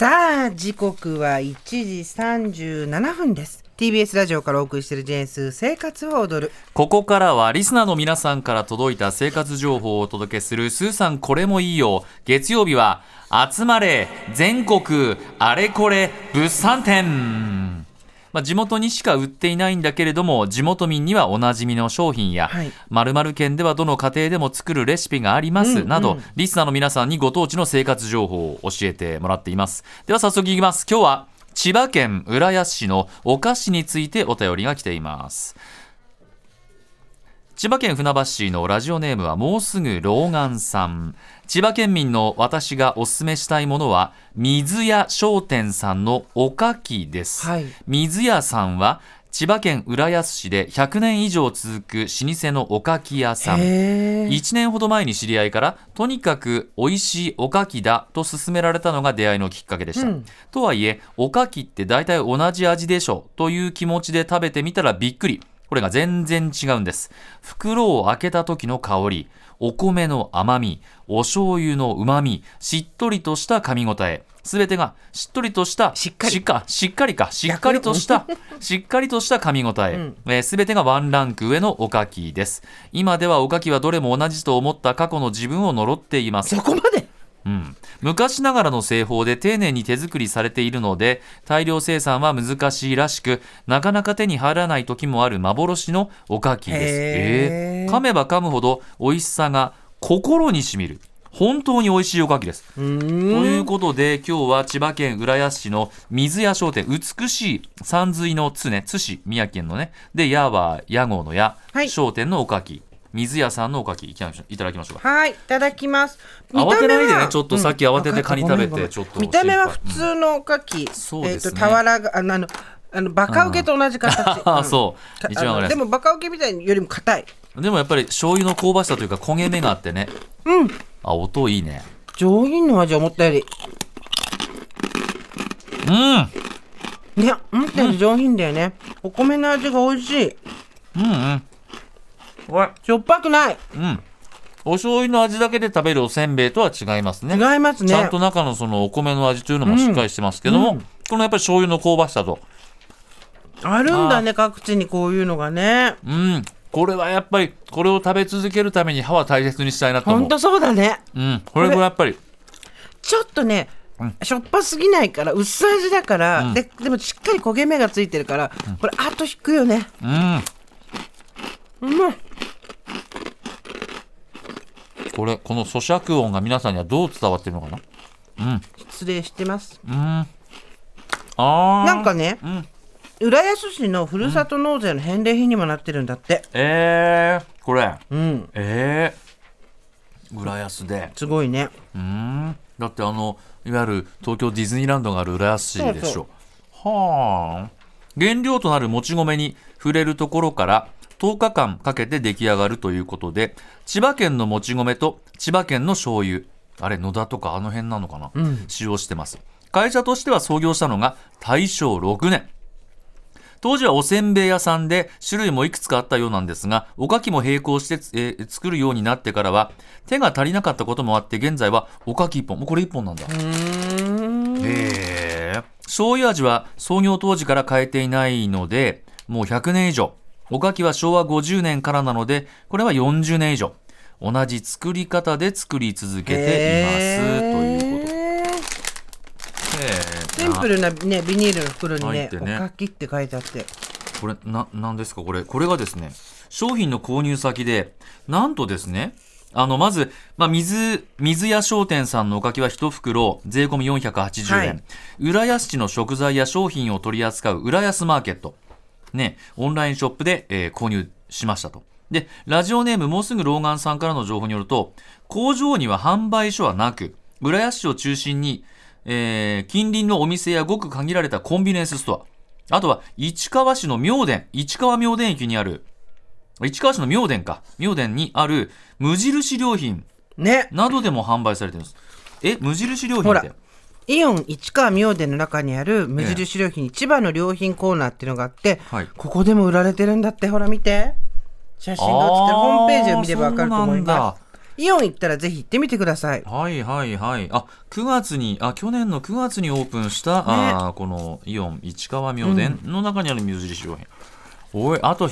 さあ、時刻は1時37分です。TBS ラジオからお送りしているジェンス生活を踊る。ここからはリスナーの皆さんから届いた生活情報をお届けするスーさんこれもいいよ月曜日は集まれ全国あれこれ物産展まあ、地元にしか売っていないんだけれども地元民にはおなじみの商品やはい。県ではどの家庭でも作るレシピがありますなど、リスナーの皆さんにご当地の生活情報を教えてもらっています。では早速いきます。今日は千葉県浦安市のお菓子についてお便りが来ています千葉県船橋市のラジオネームはもうすぐ老眼さん。千葉県民の私がおすすめしたいものは水屋商店さんのおかきです、はい。水屋さんは千葉県浦安市で100年以上続く老舗のおかき屋さん。へー。1年ほど前に知り合いからとにかく美味しいおかきだと勧められたのが出会いのきっかけでした、うん。とはいえおかきって大体同じ味でしょという気持ちで食べてみたらびっくりこれが全然違うんです。袋を開けた時の香りお米の甘みお醤油のうまみしっとりとした噛み応えすべてがしっとりとしたしっかり。しっかしっかりかしっかりとしたしっかりとした噛み応え、うん。えー、全てがワンランク上のおかきです。今ではおかきはどれも同じと思った過去の自分を呪っています。そこまで？うん、昔ながらの製法で丁寧に手作りされているので大量生産は難しいらしくなかなか手に入らない時もある幻のおかきです。えー。噛めば噛むほど美味しさが心にしみる。本当に美味しいおかきです。ということで今日は千葉県浦安市の水屋商店美しい山水の津ね津市宮城県のねで矢は屋号の屋、はい。商店のおかき水屋さんのおかきいただきましょうかはい、いただきます。慌てないでねちょっとうんさっき慌ててカニ食べてわかったごめんごめんちょっと見た目は普通のおかき。えっと、そうですね俵が、あの、あの、あのバカウケと同じ形。あんそうか一番でもバカウケみたいよりも硬い。でもやっぱり醤油の香ばしさというか焦げ目があってねうん。あ音いいね上品の味思ったより。うんいや、思ったより上品だよね。お米の味が美味しい。うんうんこれしょっぱくない。うん。お醤油の味だけで食べるおせんべいとは違いますね。違いますね。ちゃんと中のそのお米の味というのもしっかりしてますけども、うん。このやっぱり醤油の香ばしさと。あるんだね、各地にこういうのがね。うん。これはやっぱりこれを食べ続けるために歯は大切にしたいなと思う。ほんとそうだね。うん。これもやっぱり。ちょっとね、うん。しょっぱすぎないから薄味だから、うん。ででもしっかり焦げ目がついてるから、これあと引くよね。うん。うんこれこの咀嚼音が皆さんにはどう伝わってるのかな？うん。失礼してます。うん。あー。なんかねうん。浦安市のふるさと納税の返礼品にもなってるんだって。えー、これ。うん。えー、浦安で。すごいね。うーん。だってあのいわゆる東京ディズニーランドがある浦安市でしょ。はあ。原料となるもち米に触れるところから10日間かけて出来上がるということで千葉県のもち米と千葉県の醤油。あれ野田とかあの辺なのかな、うん。使用してます。会社としては創業したのが大正6年。当時はおせんべい屋さんで種類もいくつかあったようなんですがおかきも並行してつ、えー作るようになってからは手が足りなかったこともあって現在はおかき1本。もうこれ1本なんだ。へえ醤油味は創業当時から変えていないのでもう100年以上おかきは昭和50年からなのでこれは40年以上。同じ作り方で作り続けています。ということシンプルなねビニールの袋にね入ってね。おかきって書いてあって。これななんですかこれ。これがですね商品の購入先でなんとですねあのまず、まあ、水水屋商店さんのおかきは1袋税込み480円、はい。浦安市の食材や商品を取り扱う浦安マーケットねオンラインショップで、えー購入しましたと。でラジオネームもうすぐ老眼さんからの情報によると工場には販売所はなく浦安市を中心に、えー近隣のお店やごく限られたコンビニエンスストアあとは市川市の妙典市川妙典駅にある市川市の妙典か妙典にある無印良品ね。などでも販売されてるんです。え無印良品ほらってイオン市川明殿の中にある無印良品、千葉の良品コーナーっていうのがあって、はい。ここでも売られてるんだって？ほら見て。写真が写ってるホームページを見ればわかると思いまだ。すイオン行ったらぜひ行ってみてください。はいはいはい。あ、9月に、あ、去年の9月にオープンした、あーこのイオン市川明殿の中にある水印商品。おい、あと、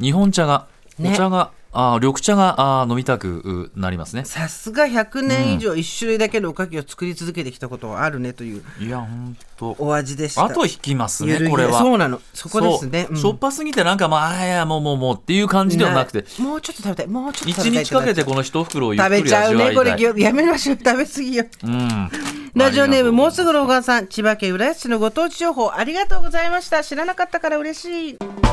日本茶が、ね。お茶が、あー緑茶があー飲みたくうなりますね。さすが100年以上一種類だけのおかきを作り続けてきたことはあるねといういや、ほんと。お味でした。あと引きますね、これは。そうなの。そこですね。しょっぱすぎてなんかまあ、あや、もうもうもうっていう感じではなくて、いもうちょっと食べたい。もうちょっと一食べたい日かけてこの一袋をゆっ食べくりちゃうね。これやめましょう。食べ過ぎよ。うん。ラジオネームもうすすぐ老眼さん千葉県浦安市のご当地情報ありがとうございました知らなかったから嬉しい